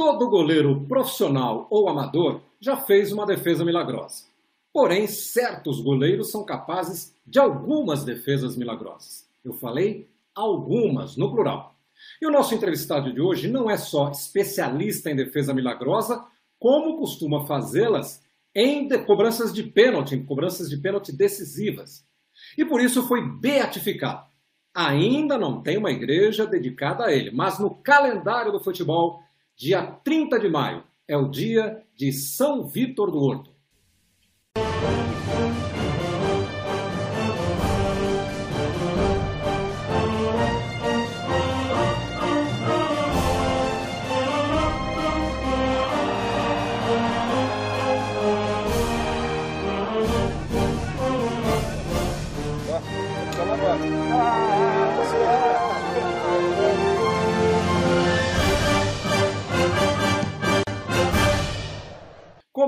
Todo goleiro profissional ou amador já fez uma defesa milagrosa. Porém, certos goleiros são capazes de algumas defesas milagrosas. Eu falei algumas, no plural. E o nosso entrevistado de hoje não é só especialista em defesa milagrosa, como costuma fazê-las em cobranças de pênalti, em cobranças de pênalti decisivas. E por isso foi beatificado. Ainda não tem uma igreja dedicada a ele, mas no calendário do futebol, dia 30 de maio, é o dia de São Vítor do Horto.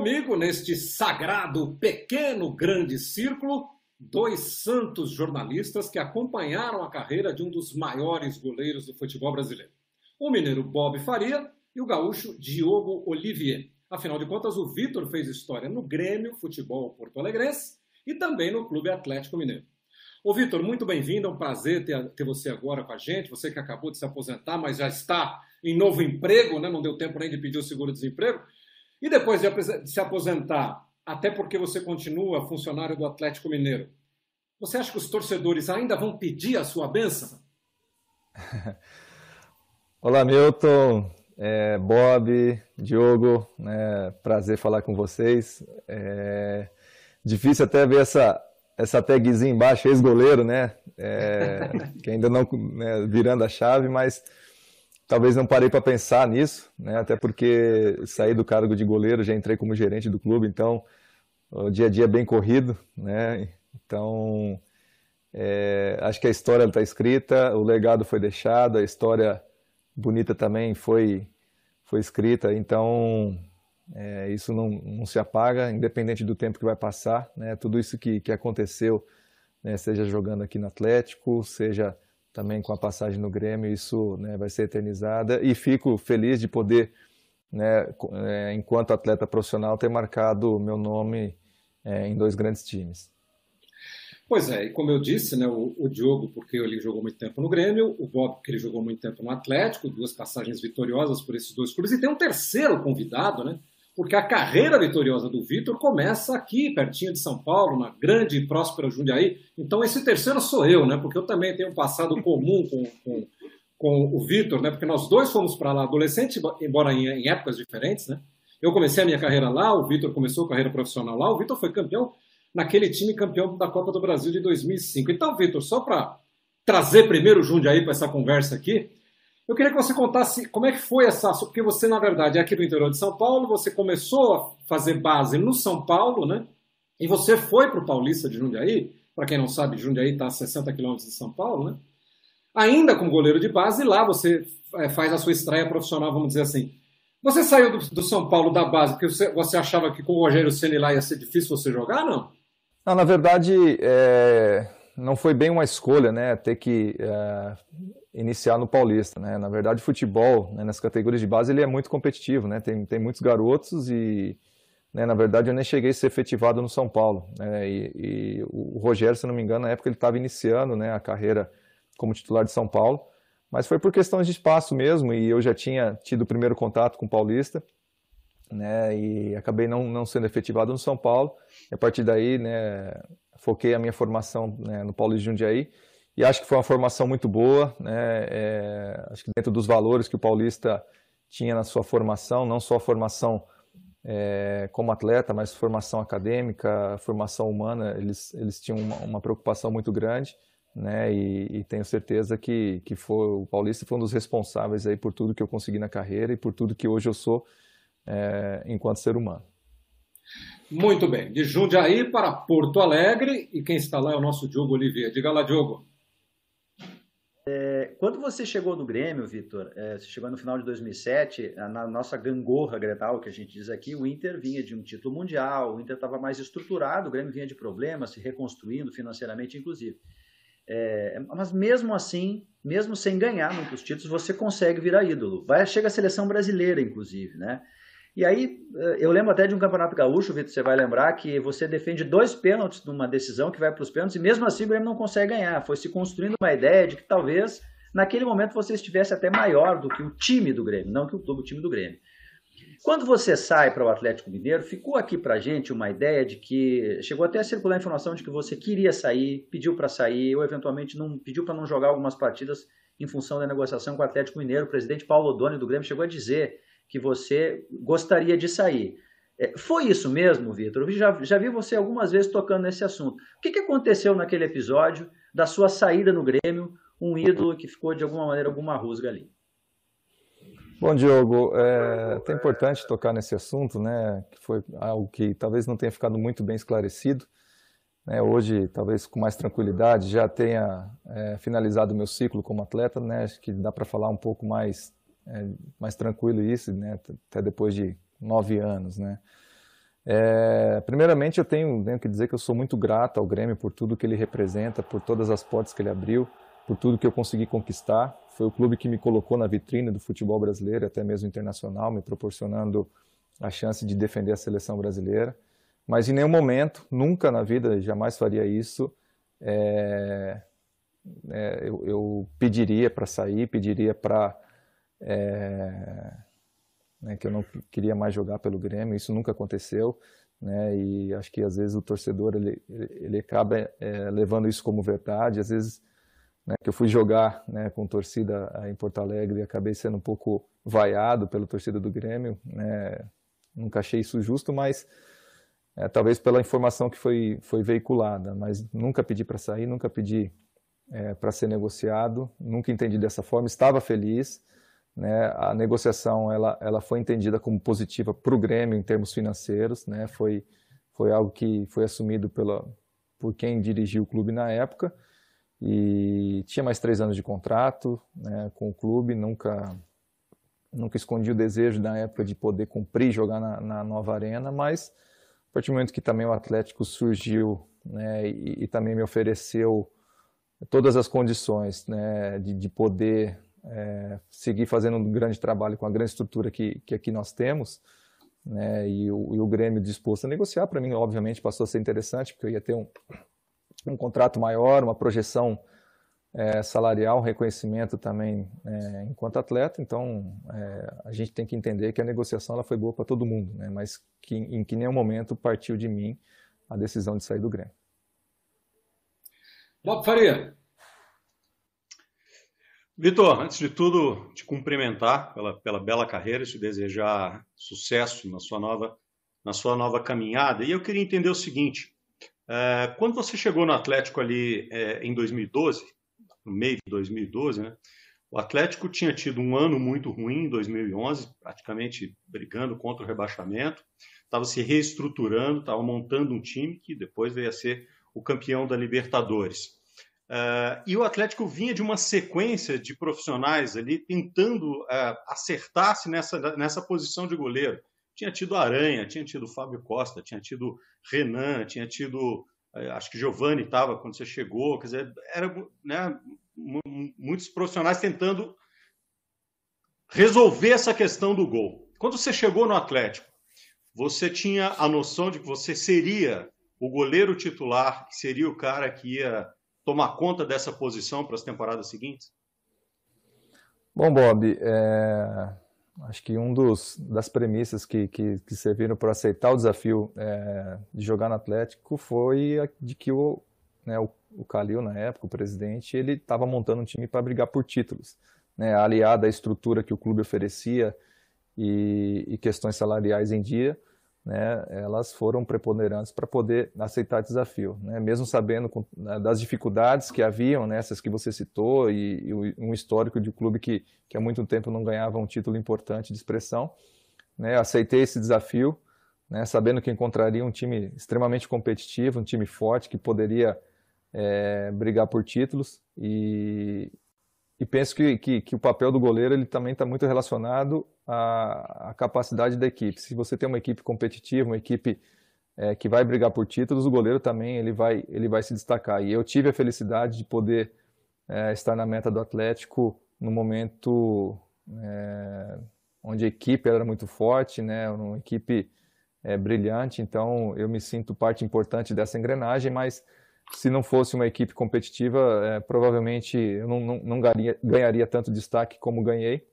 Comigo, neste sagrado, pequeno, grande círculo, dois santos jornalistas que acompanharam a carreira de um dos maiores goleiros do futebol brasileiro. O mineiro Bob Faria e o gaúcho Diogo Olivier. Afinal de contas, o Vitor fez história no Grêmio Futebol Porto Alegrense e também no Clube Atlético Mineiro. Ô Vitor, muito bem-vindo, é um prazer ter, ter, você agora com a gente, você que acabou de se aposentar, mas já está em novo emprego, né? não deu tempo nem de pedir o seguro-desemprego. E depois de se aposentar, até porque você continua funcionário do Atlético Mineiro, você acha que os torcedores ainda vão pedir a sua benção? Olá, Milton, é, Bob, Diogo, né, prazer falar com vocês. É difícil até ver essa, essa tagzinha embaixo, ex-goleiro, né? É, que ainda não né, virando a chave, mas talvez não parei para pensar nisso, né? Até porque saí do cargo de goleiro, já entrei como gerente do clube, então o dia a dia é bem corrido, né? Então é, acho que a história está escrita, o legado foi deixado, a história bonita também foi foi escrita, então é, isso não, não, se apaga, independente do tempo que vai passar, né? Tudo isso que, que aconteceu, né? seja jogando aqui no Atlético, seja também com a passagem no Grêmio, isso né, vai ser eternizada. E fico feliz de poder, né, é, enquanto atleta profissional, ter marcado meu nome é, em dois grandes times. Pois é, e como eu disse, né, o, o, Diogo, porque ele jogou muito tempo no Grêmio, o Bob, porque ele jogou muito tempo no Atlético, duas passagens vitoriosas por esses dois clubes, e tem um terceiro convidado, né, porque a carreira vitoriosa do Vitor começa aqui, pertinho de São Paulo, na grande e próspera Jundiaí. Então esse terceiro sou eu, né? Porque eu também tenho um passado comum com, com, com o Vitor, né? Porque nós dois fomos para lá adolescente, embora em, em, épocas diferentes, né? Eu comecei a minha carreira lá, o Vitor começou a carreira profissional lá, o Vitor foi campeão naquele time campeão da Copa do Brasil de 2005. Então, Vitor, só para trazer primeiro o Jundiaí para essa conversa aqui, eu queria que você contasse como é que foi essa. Porque você, na verdade, é aqui do interior de São Paulo, você começou a fazer base no São Paulo, né? E você foi para o Paulista de Jundiaí. Para quem não sabe, Jundiaí está a 60 quilômetros de São Paulo, né? Ainda como goleiro de base, lá você é, faz a sua estreia profissional, vamos dizer assim. Você saiu do, do São Paulo da base porque você, você, achava que com o Rogério Ceni lá ia ser difícil você jogar, não? Não, na verdade, é... não foi bem uma escolha, né? Ter que é iniciar no Paulista, né? Na verdade, o futebol, né, nas categorias de base, ele é muito competitivo, né? Tem, tem muitos garotos e, né, na verdade, eu nem cheguei a ser efetivado no São Paulo, né? E, e o Rogério, se não me engano, na época ele estava iniciando, né, a carreira como titular de São Paulo, mas foi por questões de espaço mesmo e eu já tinha tido o primeiro contato com o Paulista, né? E acabei não, não sendo efetivado no São Paulo. E a partir daí, né, foquei a minha formação né, no Paulo de Jundiaí e acho que foi uma formação muito boa, né? É, acho que dentro dos valores que o Paulista tinha na sua formação, não só a formação é, como atleta, mas formação acadêmica, formação humana, eles, eles tinham uma, uma preocupação muito grande, né? E, e, tenho certeza que, que foi, o Paulista foi um dos responsáveis aí por tudo que eu consegui na carreira e por tudo que hoje eu sou é, enquanto ser humano. Muito bem, de Jundiaí para Porto Alegre, e quem está lá é o nosso Diogo Oliveira. Diga lá, Diogo. É, quando você chegou no Grêmio, Vitor, é, você chegou no final de 2007, na nossa gangorra gretal, que a gente diz aqui, o Inter vinha de um título mundial, o Inter estava mais estruturado, o Grêmio vinha de problemas, se reconstruindo financeiramente, inclusive. É, mas mesmo assim, mesmo sem ganhar muitos títulos, você consegue virar ídolo. Vai, chega a seleção brasileira, inclusive, né? E aí, eh, eu lembro até de um campeonato gaúcho, Vitor, você vai lembrar que você defende dois pênaltis numa decisão que vai para os pênaltis e mesmo assim o Grêmio não consegue ganhar. Foi se construindo uma ideia de que talvez naquele momento você estivesse até maior do que o time do Grêmio, não que o clube, o time do Grêmio. Quando você sai para o Atlético Mineiro, ficou aqui para gente uma ideia de que chegou até a circular a informação de que você queria sair, pediu para sair, ou eventualmente não pediu para não jogar algumas partidas em função da negociação com o Atlético Mineiro. O presidente Paulo Odoni do Grêmio chegou a dizer que você gostaria de sair. É, foi isso mesmo, Vitor? Eu já, já vi você algumas vezes tocando nesse assunto. O que, que aconteceu naquele episódio da sua saída no Grêmio, um ídolo que ficou de alguma maneira alguma rusga ali? Bom, Diogo, é até importante tocar nesse assunto, né? Que foi algo que talvez não tenha ficado muito bem esclarecido. Né, hoje, talvez com mais tranquilidade, já tenha é, finalizado o meu ciclo como atleta, né? Acho que dá para falar um pouco mais é mais tranquilo isso, né? Até depois de nove anos, né? É, primeiramente, eu tenho, tenho, que dizer que eu sou muito grato ao Grêmio por tudo que ele representa, por todas as portas que ele abriu, por tudo que eu consegui conquistar. Foi o clube que me colocou na vitrine do futebol brasileiro, até mesmo internacional, me proporcionando a chance de defender a seleção brasileira. Mas em nenhum momento, nunca na vida, jamais faria isso. É, é, eu, eu pediria para sair, pediria para é, né, que eu não queria mais jogar pelo Grêmio, isso nunca aconteceu, né, e acho que às vezes o torcedor ele, ele acaba é, levando isso como verdade, às vezes né, que eu fui jogar né, com torcida em Porto Alegre e acabei sendo um pouco vaiado pela torcida do Grêmio, né, nunca achei isso justo, mas é, talvez pela informação que foi, foi veiculada, mas nunca pedi para sair, nunca pedi é, para ser negociado, nunca entendi dessa forma, estava feliz, né, a negociação ela, ela foi entendida como positiva para o Grêmio em termos financeiros, né, foi, foi algo que foi assumido pela, por quem dirigiu o clube na época. E tinha mais três anos de contrato né, com o clube, nunca nunca escondi o desejo na época de poder cumprir jogar na, na nova arena, mas a partir do momento que também o Atlético surgiu né, e, e também me ofereceu todas as condições né, de, de poder é, seguir fazendo um grande trabalho com a grande estrutura que, que aqui nós temos, né, e, o, e o Grêmio disposto a negociar, para mim, obviamente, passou a ser interessante, porque eu ia ter um, um contrato maior, uma projeção é, salarial, reconhecimento também é, enquanto atleta, então é, a gente tem que entender que a negociação ela foi boa para todo mundo, né, mas que em que nenhum momento partiu de mim a decisão de sair do Grêmio. Bob Faria, Vitor, antes de tudo, te cumprimentar pela, pela bela carreira, te desejar sucesso na sua nova, na sua nova caminhada. E eu queria entender o seguinte: é, quando você chegou no Atlético ali é, em 2012, no meio de 2012, né, o Atlético tinha tido um ano muito ruim em 2011, praticamente brigando contra o rebaixamento, estava se reestruturando, estava montando um time que depois veio a ser o campeão da Libertadores. Uh, e o Atlético vinha de uma sequência de profissionais ali tentando uh, acertar-se nessa, nessa posição de goleiro. Tinha tido Aranha, tinha tido Fábio Costa, tinha tido Renan, tinha tido. Uh, acho que Giovanni estava quando você chegou. Quer dizer, eram né, muitos profissionais tentando resolver essa questão do gol. Quando você chegou no Atlético, você tinha a noção de que você seria o goleiro titular, que seria o cara que ia tomar conta dessa posição para as temporadas seguintes? Bom, Bob, é, acho que um dos das premissas que, que, que serviram para aceitar o desafio é, de jogar no Atlético foi a, de que o, né, o, o Calil, na época, o presidente, ele estava montando um time para brigar por títulos, né, aliado à estrutura que o clube oferecia e, e questões salariais em dia né, elas foram preponderantes para poder aceitar o desafio, né, mesmo sabendo com, né, das dificuldades que haviam, né, essas que você citou, e, e, um histórico de clube que, que há muito tempo não ganhava um título importante de expressão. Né, aceitei esse desafio, né, sabendo que encontraria um time extremamente competitivo, um time forte que poderia é, brigar por títulos e, e penso que, que, que, o papel do goleiro ele também está muito relacionado à, à, capacidade da equipe. Se você tem uma equipe competitiva, uma equipe é, que vai brigar por títulos, o goleiro também ele vai, ele vai se destacar. E eu tive a felicidade de poder é, estar na meta do Atlético no momento é, onde a equipe era muito forte, né, uma equipe é, brilhante, então eu me sinto parte importante dessa engrenagem, mas se não fosse uma equipe competitiva, é, provavelmente eu não, não, não ganharia, ganharia, tanto destaque como ganhei,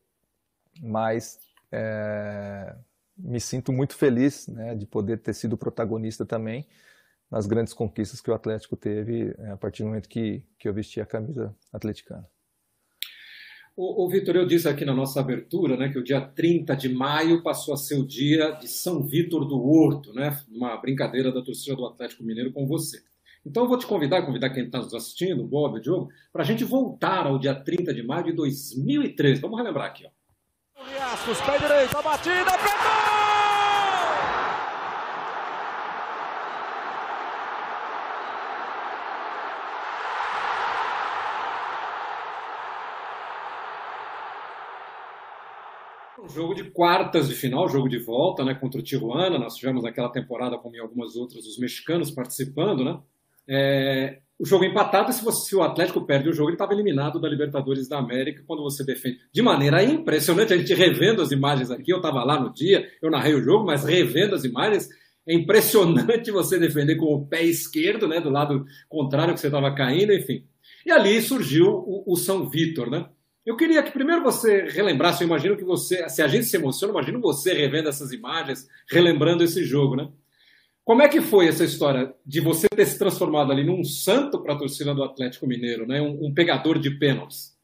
mas é, me sinto muito feliz né, de poder ter sido protagonista também nas grandes conquistas que o Atlético teve é, a partir do momento que, que eu vesti a camisa atleticana. O, o Vitor, eu disse aqui na nossa abertura né, que o dia 30 de maio passou a ser o dia de São Vitor do Horto, né, uma brincadeira da torcida do Atlético Mineiro com você. Então eu vou te convidar, convidar quem está nos assistindo, o Bob, o Diogo, para a gente voltar ao dia 30 de maio de 2013. Vamos relembrar aqui. Ó. Liascos, pé direito, a batida, pegou! Um jogo de quartas de final, jogo de volta, né, contra o Tijuana. Nós tivemos naquela temporada, como em algumas outras, os mexicanos participando, né? É, o jogo empatado, se, você, se o Atlético perde o jogo, ele estava eliminado da Libertadores da América quando você defende. De maneira impressionante, a gente revendo as imagens aqui, eu estava lá no dia, eu narrei o jogo, mas revendo as imagens, é impressionante você defender com o pé esquerdo, né, do lado contrário que você estava caindo, enfim. E ali surgiu o, o São Vitor, né? Eu queria que primeiro você relembrasse, eu imagino que você, se a gente se emociona, imagino você revendo essas imagens, relembrando esse jogo, né? Como é que foi essa história de você ter se transformado ali num santo para a torcida do Atlético Mineiro, né? um, um pegador de pênaltis?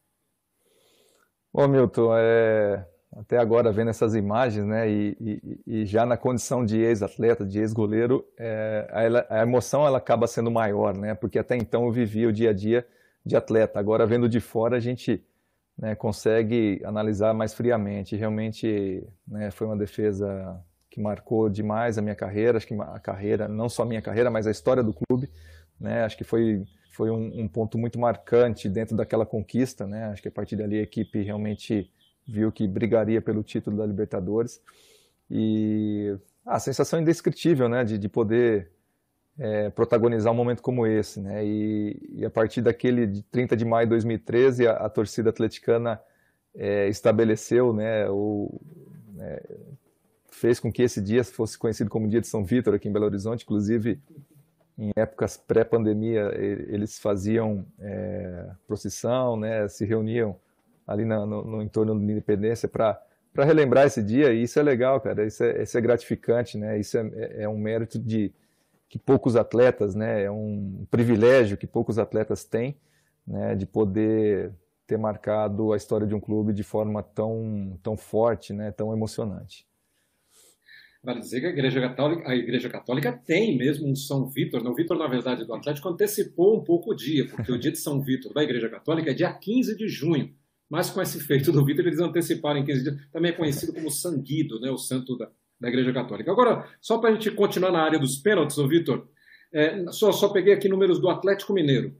Bom, Milton, é... até agora vendo essas imagens, né, e, e, e já na condição de ex-atleta, de ex-goleiro, é... a, a, emoção ela acaba sendo maior, né, porque até então eu vivia o dia a dia de atleta. Agora vendo de fora a gente né, consegue analisar mais friamente. Realmente né, foi uma defesa que marcou demais a minha carreira, acho que a carreira, não só a minha carreira, mas a história do clube, né? Acho que foi foi um, um, ponto muito marcante dentro daquela conquista, né? Acho que a partir dali a equipe realmente viu que brigaria pelo título da Libertadores e a sensação indescritível, né? De, de poder é, protagonizar um momento como esse, né? E, e, a partir daquele de 30 de maio de 2013 a, a torcida atleticana é, estabeleceu, né? O, é, fez com que esse dia fosse conhecido como Dia de São Vítor aqui em Belo Horizonte. Inclusive, em épocas pré-pandemia, eles faziam é, procissão, né, se reuniam ali no, no, entorno da Independência para para relembrar esse dia e isso é legal, cara. Isso é, isso é gratificante, né? Isso é, é, é um mérito de que poucos atletas, né? É um privilégio que poucos atletas têm, né? De poder ter marcado a história de um clube de forma tão tão forte, né? Tão emocionante. Vale dizer que a Igreja Católica, a Igreja Católica tem mesmo um São Vítor. O Vítor, na verdade, do Atlético antecipou um pouco o dia, porque o dia de São Vítor da Igreja Católica é dia 15 de junho. Mas com esse feito do Vítor, eles anteciparam em 15 dias. Também é conhecido como Sanguido, né? o santo da, da Igreja Católica. Agora, só para a gente continuar na área dos pênaltis, Vitor, é, só, só peguei aqui números do Atlético Mineiro.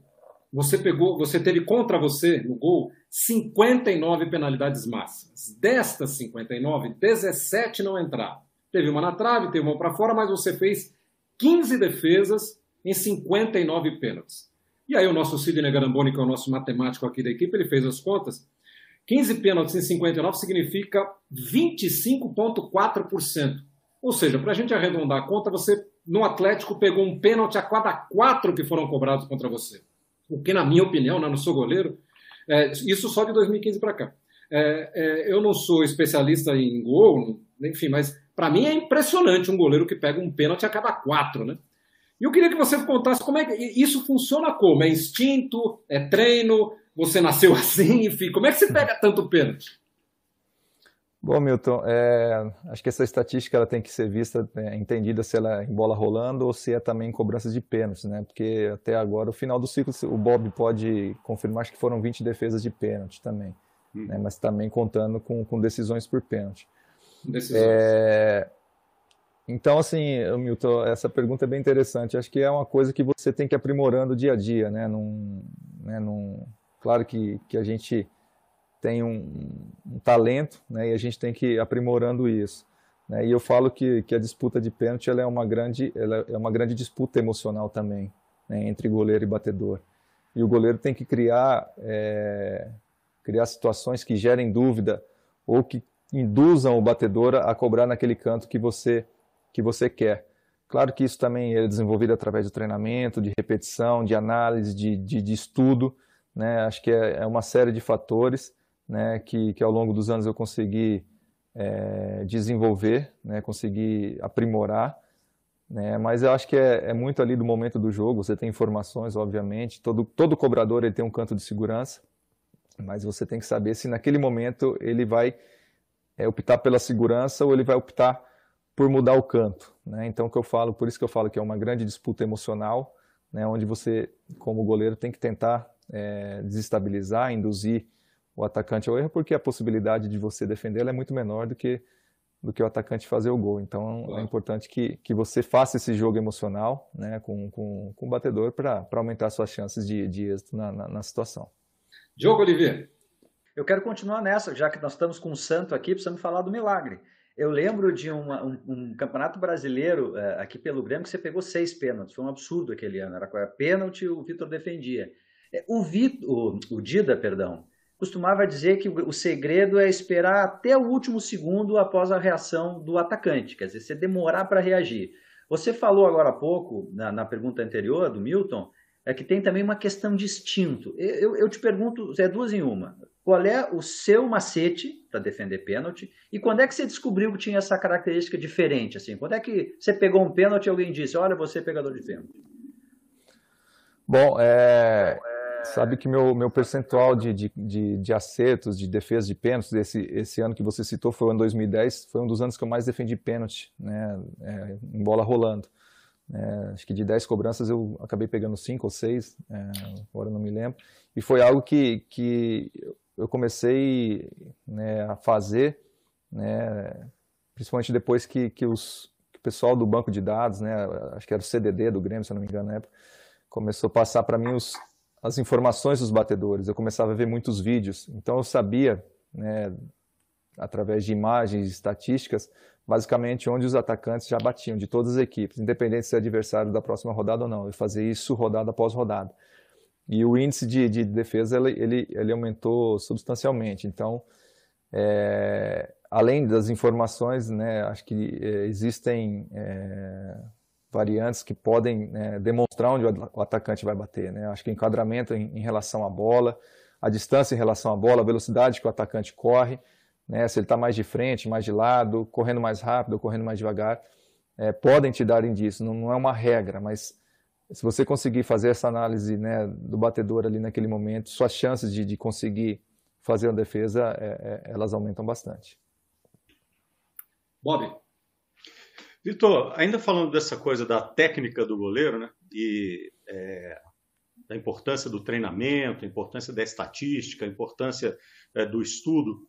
Você pegou, você teve contra você no gol 59 penalidades máximas. Destas 59, 17 não entraram. Teve uma na trave, teve uma para fora, mas você fez 15 defesas em 59 pênaltis. E aí o nosso Sidney Garamboni, que é o nosso matemático aqui da equipe, ele fez as contas. 15 pênaltis em 59 significa 25,4%. Ou seja, para a gente arredondar a conta, você no Atlético pegou um pênalti a cada quatro que foram cobrados contra você. O que, na minha opinião, né, não sou goleiro, é, isso só de 2015 para cá. É, é, eu não sou especialista em gol, enfim, mas para mim é impressionante um goleiro que pega um pênalti a cada quatro, né? E eu queria que você contasse como é que isso funciona como? É instinto? É treino? Você nasceu assim? Enfim, como é que você pega tanto pênalti? Bom, Milton, é, acho que essa estatística ela tem que ser vista, é, entendida se ela é em bola rolando ou se é também em cobranças de pênaltis, né? Porque até agora, o final do ciclo, o Bob pode confirmar acho que foram 20 defesas de pênalti também, hum. né? mas também contando com, com decisões por pênalti. É... Então, assim, Milton, essa pergunta é bem interessante. Acho que é uma coisa que você tem que ir aprimorando dia a dia, né? Num, né? Num... Claro que, que a gente tem um, um, talento, né? E a gente tem que ir aprimorando isso. Né? E eu falo que, que a disputa de pênalti ela é, uma grande, ela é uma grande disputa emocional também, né? entre goleiro e batedor. E o goleiro tem que criar, é, criar situações que gerem dúvida ou que induzam o batedor a cobrar naquele canto que você, que você quer. Claro que isso também é desenvolvido através do treinamento, de repetição, de análise, de, de, de estudo. Né? Acho que é, é, uma série de fatores né, que, que ao longo dos anos eu consegui é, desenvolver, né, conseguir aprimorar. Né, mas eu acho que é, é, muito ali do momento do jogo. Você tem informações, obviamente. Todo, todo cobrador ele tem um canto de segurança, mas você tem que saber se naquele momento ele vai é, optar pela segurança ou ele vai optar por mudar o canto. Né? Então, que eu falo, por isso que eu falo que é uma grande disputa emocional, né? onde você, como goleiro, tem que tentar é, desestabilizar, induzir o atacante ao erro, porque a possibilidade de você defender é muito menor do que do que o atacante fazer o gol. Então, é claro. é importante que, que você faça esse jogo emocional né, com, com, com o batedor para aumentar suas chances de, de êxito na, na, na situação. Diogo Oliveira. Eu quero continuar nessa, já que nós estamos com o Santo aqui, precisamos falar do milagre. Eu lembro de uma, um, um, campeonato brasileiro é, aqui pelo Grêmio que você pegou seis pênaltis. Foi um absurdo aquele ano. Era pênalti o Vitor defendia. É, o, o, o Dida, perdão, costumava dizer que o, o segredo é esperar até o último segundo após a reação do atacante. Quer dizer, você demorar para reagir. Você falou agora há pouco, na, na pergunta anterior do Milton, é que tem também uma questão de instinto. Eu, eu te pergunto, é duas em uma. Qual é o seu macete para defender pênalti? E quando é que você descobriu que tinha essa característica diferente? Assim, quando é que você pegou um pênalti e alguém disse, olha, você é pegador de pênalti? Bom, é, sabe que meu, meu percentual de, de, de, de acertos, de defesa de pênaltis, esse, esse ano que você citou foi o ano 2010, foi um dos anos que eu mais defendi pênalti, né, é, em bola rolando. É, acho que de 10 cobranças eu acabei pegando 5 ou 6, é, agora não me lembro. E foi algo que, que eu comecei né, a fazer, né, principalmente depois que, que, os, que o pessoal do banco de dados, né, acho que era o CDD do Grêmio, se não me engano na época, começou a passar para mim os, as informações dos batedores. Eu começava a ver muitos vídeos, então eu sabia, né, através de imagens, estatísticas, basicamente onde os atacantes já batiam, de todas as equipes, independente se é adversário da próxima rodada ou não. Eu fazia isso rodada após rodada. E o índice de, de defesa ele, ele, aumentou substancialmente. Então, é, além das informações, né, acho que é, existem é, variantes que podem né, demonstrar onde o atacante vai bater. Né? Acho que enquadramento em, em relação à bola, a distância em relação à bola, a velocidade que o atacante corre né, se ele está mais de frente, mais de lado, correndo mais rápido, correndo mais devagar, é, podem te dar indícios. Não, não, é uma regra, mas se você conseguir fazer essa análise né, do batedor ali naquele momento, suas chances de, de conseguir fazer a defesa, é, é, elas aumentam bastante. Bob. Vitor, ainda falando dessa coisa da técnica do goleiro, né, e é, da importância do treinamento, a importância da estatística, a importância é, do estudo,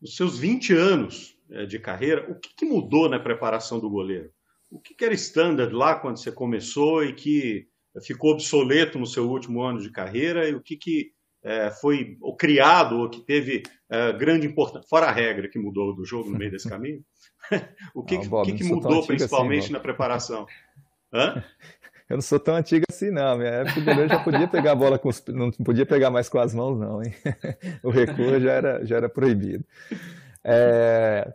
nos seus 20 anos é, de carreira, o que, que, mudou na preparação do goleiro? O que, que era standard lá quando você começou e que ficou obsoleto no seu último ano de carreira e o que, que é, foi ou criado ou que teve é, grande importância, fora a regra que mudou do jogo no meio desse caminho, o que, não, Bob, que, que mudou assim, principalmente assim, na preparação? Hã? Eu não sou tão antigo assim, não. Minha época o goleiro já podia pegar a bola com os... não podia pegar mais com as mãos, não, hein? O recuo já era, já era proibido. É,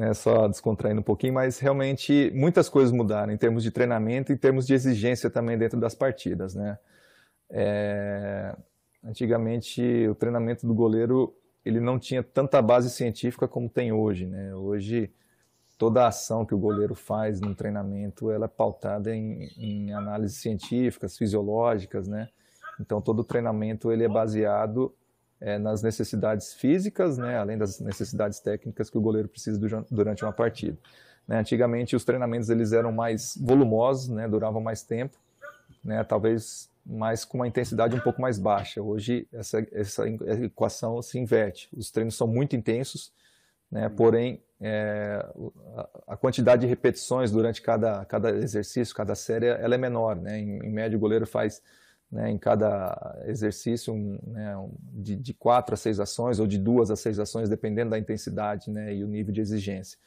né, só descontraindo um pouquinho, mas realmente muitas coisas mudaram em termos de treinamento e em termos de exigência também dentro das partidas, né? É, antigamente o treinamento do goleiro ele não tinha tanta base científica como tem hoje, né? Hoje toda a ação que o goleiro faz no treinamento ela é pautada em, em análises científicas, fisiológicas, né? Então todo o treinamento ele é baseado é, nas necessidades físicas, né? Além das necessidades técnicas que o goleiro precisa durante uma partida. Né? Antigamente os treinamentos eles eram mais volumosos, né? Duravam mais tempo, né? Talvez mais com uma intensidade um pouco mais baixa. Hoje essa, essa equação se inverte. Os treinos são muito intensos, né? Porém é, a quantidade de repetições durante cada, cada exercício, cada série, ela é menor. Né? Em, em média, o goleiro faz né, em cada exercício um, né, um, de, de quatro a seis ações, ou de duas a seis ações, dependendo da intensidade né, e o nível de exigência.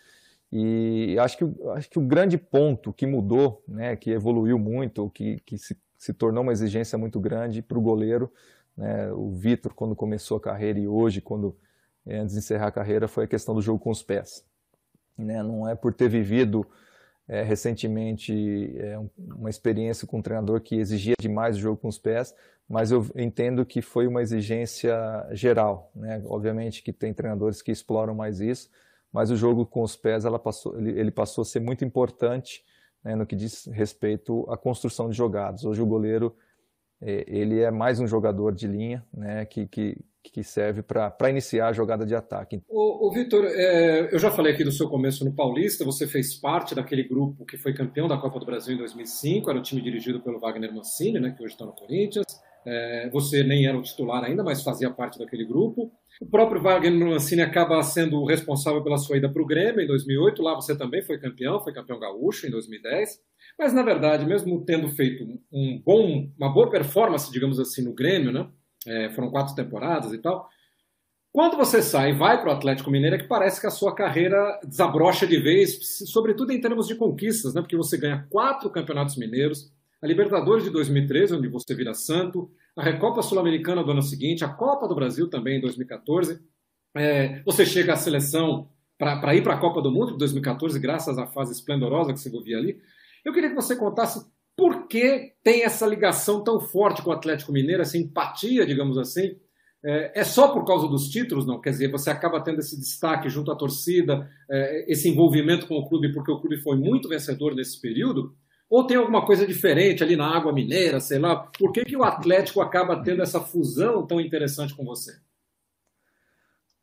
E acho que, acho que o grande ponto que mudou, né, que evoluiu muito, que, que se, se tornou uma exigência muito grande para o goleiro, né, o Vitor, quando começou a carreira e hoje, quando é, antes de encerrar a carreira, foi a questão do jogo com os pés. Né, não é por ter vivido é, recentemente é, uma experiência com um treinador que exigia demais o jogo com os pés, mas eu entendo que foi uma exigência geral. Né? Obviamente que tem treinadores que exploram mais isso, mas o jogo com os pés passou, ele, ele passou a ser muito importante né, no que diz respeito à construção de jogadas. Hoje o goleiro é, ele é mais um jogador de linha né, que, que, que serve para iniciar a jogada de ataque. O, Vitor, é, eu já falei aqui do seu começo no Paulista, você fez parte daquele grupo que foi campeão da Copa do Brasil em 2005, era o time dirigido pelo Wagner Mancini, né, que hoje está no Corinthians. É, você nem era o titular ainda, mas fazia parte daquele grupo. O próprio Wagner Mancini acaba sendo o responsável pela sua ida para o Grêmio em 2008. Lá você também foi campeão, foi campeão gaúcho em 2010. Mas, na verdade, mesmo tendo feito um bom, uma boa performance, digamos assim, no Grêmio, né? É, foram quatro temporadas e tal. Quando você sai e vai para o Atlético Mineiro, é que parece que a sua carreira desabrocha de vez, sobretudo em termos de conquistas, né? Porque você ganha quatro campeonatos mineiros, a Libertadores de 2013, onde você vira santo, a Recopa Sul-Americana do ano seguinte, a Copa do Brasil também em 2014. É, você chega à seleção para ir para a Copa do Mundo de 2014, graças à fase esplendorosa que você vivia ali. Eu queria que você contasse que tem essa ligação tão forte com o Atlético Mineiro, essa empatia, digamos assim. É, é só por causa dos títulos, não? Quer dizer, você acaba tendo esse destaque junto à torcida, é, esse envolvimento com o clube, porque o clube foi muito vencedor nesse período? Ou tem alguma coisa diferente ali na água mineira, sei lá? Por que, que o Atlético acaba tendo essa fusão tão interessante com você?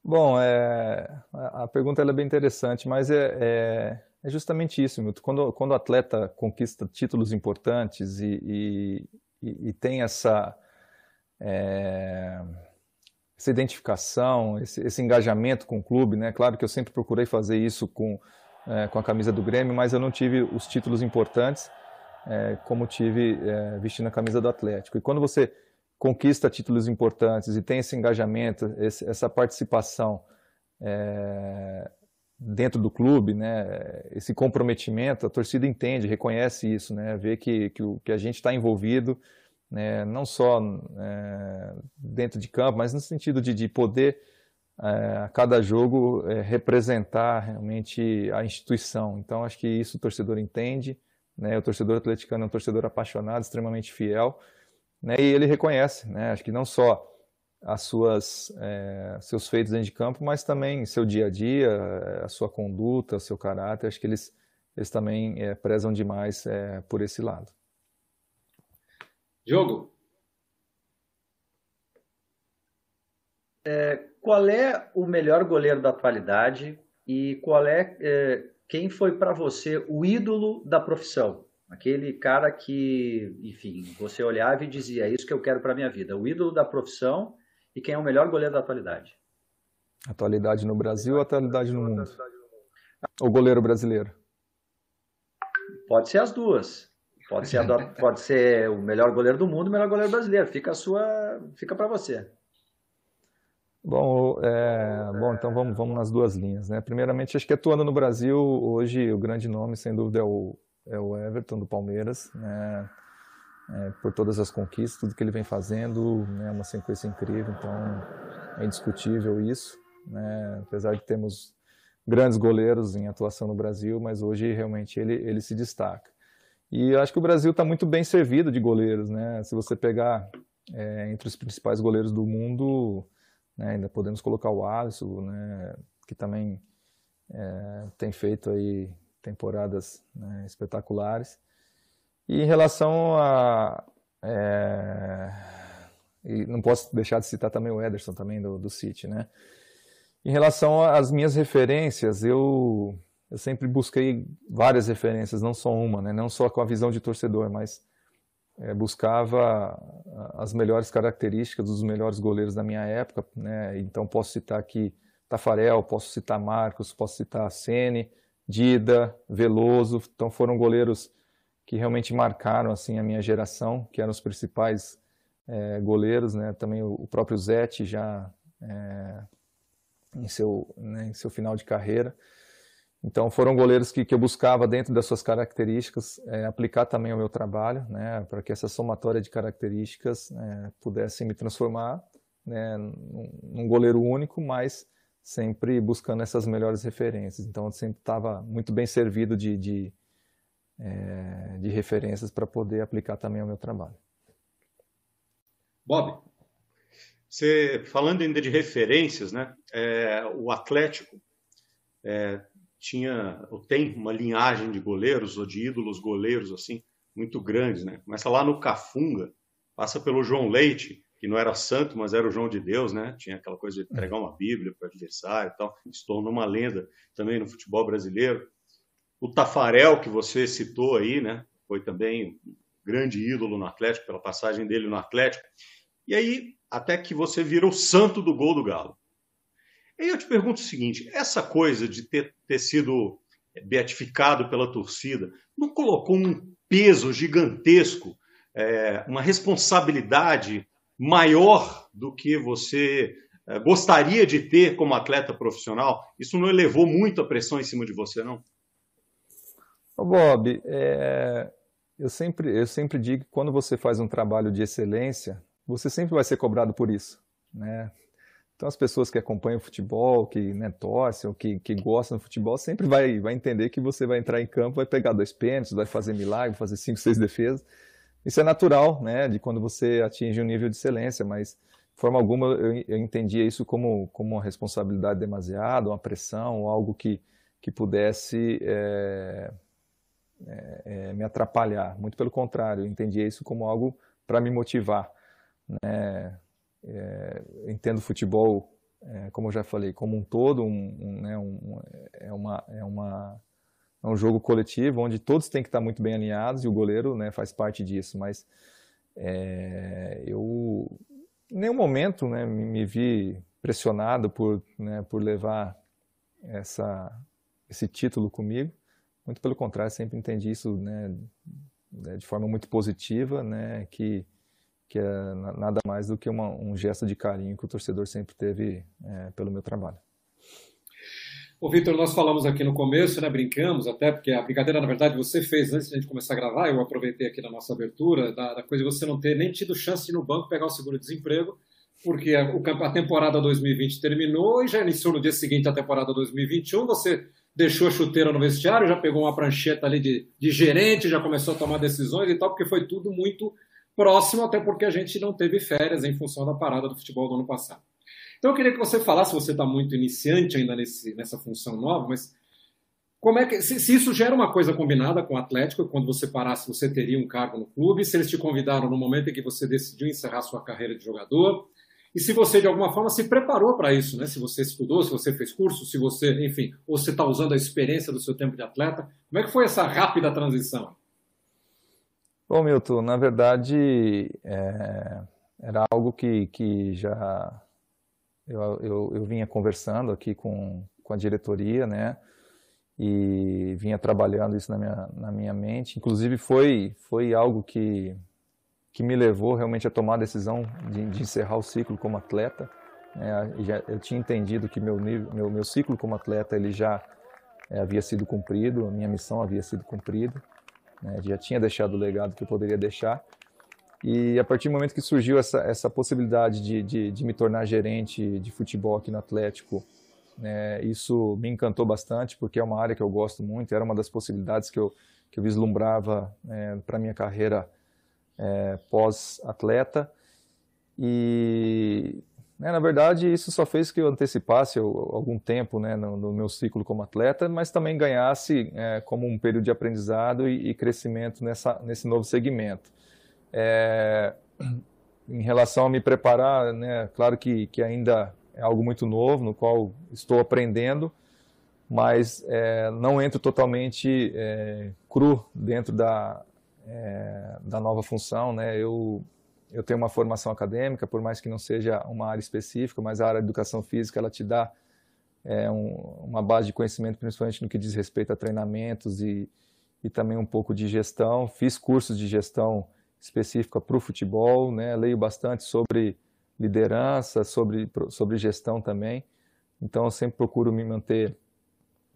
Bom, é, a pergunta é bem interessante, mas é, é, é, justamente isso, Milton. Quando, quando o atleta conquista títulos importantes e, e, e tem essa, é, essa identificação, esse, esse, engajamento com o clube, né? Claro que eu sempre procurei fazer isso com, é, com a camisa do Grêmio, mas eu não tive os títulos importantes é, como tive é, vestindo a camisa do Atlético. E quando você conquista títulos importantes e tem esse engajamento, esse, essa participação é, dentro do clube, né, esse comprometimento, a torcida entende, reconhece isso, né, vê que, que, que a gente está envolvido, né, não só é, dentro de campo, mas no sentido de, de poder é, a cada jogo é, representar realmente a instituição. Então acho que isso o torcedor entende. Né? O torcedor atleticano é um torcedor apaixonado, extremamente fiel, né? e ele reconhece, né? acho que não só as suas é, seus feitos dentro de campo, mas também seu dia a dia, a sua conduta, o seu caráter. Acho que eles eles também é, prezam demais é, por esse lado. Jogo. É, qual é o melhor goleiro da atualidade e qual é, é quem foi para você o ídolo da profissão? Aquele cara que, enfim, você olhava e dizia: é isso que eu quero para minha vida. O ídolo da profissão e quem é o melhor goleiro da atualidade? Atualidade no Brasil ou atualidade no mundo? O goleiro brasileiro? Pode ser as duas. Pode ser, pode ser o melhor goleiro do mundo o melhor goleiro brasileiro. Fica a sua, fica para você. Bom, é, bom, então vamos, vamos nas duas linhas. Né? Primeiramente, acho que atuando no Brasil, hoje o grande nome, sem dúvida, é o, é o Everton do Palmeiras, né? é, por todas as conquistas, tudo que ele vem fazendo, né? uma sequência incrível, então é indiscutível isso. Né? Apesar de termos grandes goleiros em atuação no Brasil, mas hoje realmente ele, ele se destaca. E acho que o Brasil está muito bem servido de goleiros. Né? Se você pegar é, entre os principais goleiros do mundo né? Ainda podemos colocar o Alisson, né? que também é, tem feito aí temporadas né, espetaculares. E em relação a. É, e não posso deixar de citar também o Ederson também do, do City, né? Em relação às minhas referências, eu, eu sempre busquei várias referências, não só uma, né? não só com a visão de torcedor, mas é, buscava as melhores características dos melhores goleiros da minha época, né? Então posso citar aqui Tafarel, posso citar Marcos, posso citar Sene, Dida, Veloso, então foram goleiros que realmente marcaram assim a minha geração, que eram os principais é, goleiros, né? Também o, próprio Zete já é, em seu né, em seu final de carreira. Então foram goleiros que, que eu buscava dentro das suas características é, aplicar também ao meu trabalho, né, para que essa somatória de características é, pudesse me transformar né, num, goleiro único, mas sempre buscando essas melhores referências. Então eu sempre estava muito bem servido de, de, é, de referências para poder aplicar também ao meu trabalho. Bob, você falando ainda de referências, né? É, o Atlético é, tinha ou tem uma linhagem de goleiros ou de ídolos goleiros assim muito grandes, né? Começa lá no Cafunga, passa pelo João Leite, que não era santo, mas era o João de Deus, né? Tinha aquela coisa de entregar uma Bíblia para adversário e tal. Se tornou uma lenda também no futebol brasileiro. O Tafarel, que você citou aí, né? Foi também um grande ídolo no Atlético, pela passagem dele no Atlético. E aí, até que você vira o santo do gol do Galo. E eu te pergunto o seguinte: essa coisa de ter, ter sido beatificado pela torcida não colocou um peso gigantesco, é, uma responsabilidade maior do que você é, gostaria de ter como atleta profissional? Isso não elevou muito a pressão em cima de você, não? Bob, é, eu, sempre, eu sempre digo que quando você faz um trabalho de excelência, você sempre vai ser cobrado por isso. Né? Então as pessoas que acompanham o futebol, que né, torcem, que, que gostam do futebol, sempre vai, vai entender que você vai entrar em campo, vai pegar dois pênaltis, vai fazer milagre, fazer cinco, seis defesas. Isso é natural, né, de quando você atinge um nível de excelência, mas de forma alguma eu, eu entendia isso como, como uma responsabilidade demasiada, uma pressão, algo que, que pudesse é, é, me atrapalhar. Muito pelo contrário, eu entendia isso como algo para me motivar. Né? É, entendo futebol, como eu já falei, como um todo, um, um, né, um, é, uma, é, uma, é um jogo coletivo onde todos têm que estar muito bem alinhados e o goleiro né, faz parte disso. Mas é, eu, em nenhum momento, né, me, me vi pressionado por, né, por levar essa, esse título comigo. Muito pelo contrário, sempre entendi isso né, de forma muito positiva, né, que que é nada mais do que uma, um gesto de carinho que o torcedor sempre teve é, pelo meu trabalho. Ô, Vitor, nós falamos aqui no começo, né, brincamos até, porque a brincadeira, na verdade, você fez antes de a gente começar a gravar, eu aproveitei aqui na nossa abertura, da, da coisa de você não ter nem tido chance de ir no banco pegar o seguro-desemprego, porque a, a temporada 2020 terminou e já iniciou no dia seguinte a temporada 2021, você deixou a chuteira no vestiário, já pegou uma prancheta ali de, de gerente, já começou a tomar decisões e tal, porque foi tudo muito próximo, até porque a gente não teve férias em função da parada do futebol do ano passado. Então eu queria que você falasse, você está muito iniciante ainda nesse, nessa função nova, mas como é que se, se, isso gera uma coisa combinada com o Atlético, quando você parasse, você teria um cargo no clube, se eles te convidaram no momento em que você decidiu encerrar sua carreira de jogador, e se você de alguma forma se preparou para isso, né? Se você estudou, se você fez curso, se você, enfim, ou você está usando a experiência do seu tempo de atleta, como é que foi essa rápida transição? Bom, Milton, na verdade é, era algo que, que já eu, eu, eu, vinha conversando aqui com, com a diretoria, né? E vinha trabalhando isso na minha, na minha mente. Inclusive foi, foi algo que, que me levou realmente a tomar a decisão de, de encerrar o ciclo como atleta. Né? Já, eu tinha entendido que meu, meu, meu ciclo como atleta ele já é, havia sido cumprido, a minha missão havia sido cumprida. Né? Já tinha deixado o legado que eu poderia deixar. E a partir do momento que surgiu essa, essa possibilidade de, de, de me tornar gerente de futebol aqui no Atlético, né, isso me encantou bastante, porque é uma área que eu gosto muito, era uma das possibilidades que eu, que eu vislumbrava é, para minha carreira é, pós-atleta. E né, na verdade, isso só fez que eu antecipasse algum tempo né, no, no, meu ciclo como atleta, mas também ganhasse é, como um período de aprendizado e, e crescimento nessa, nesse novo segmento. É, em relação a me preparar, né, claro que, que ainda é algo muito novo, no qual estou aprendendo, mas é, não entro totalmente é, cru dentro da, é, da nova função. Né? Eu eu tenho uma formação acadêmica, por mais que não seja uma área específica, mas a área de educação física ela te dá é, um, uma base de conhecimento, principalmente no que diz respeito a treinamentos e, e também um pouco de gestão. Fiz cursos de gestão específica para o futebol, né? leio bastante sobre liderança, sobre, sobre gestão também. Então, eu sempre procuro me manter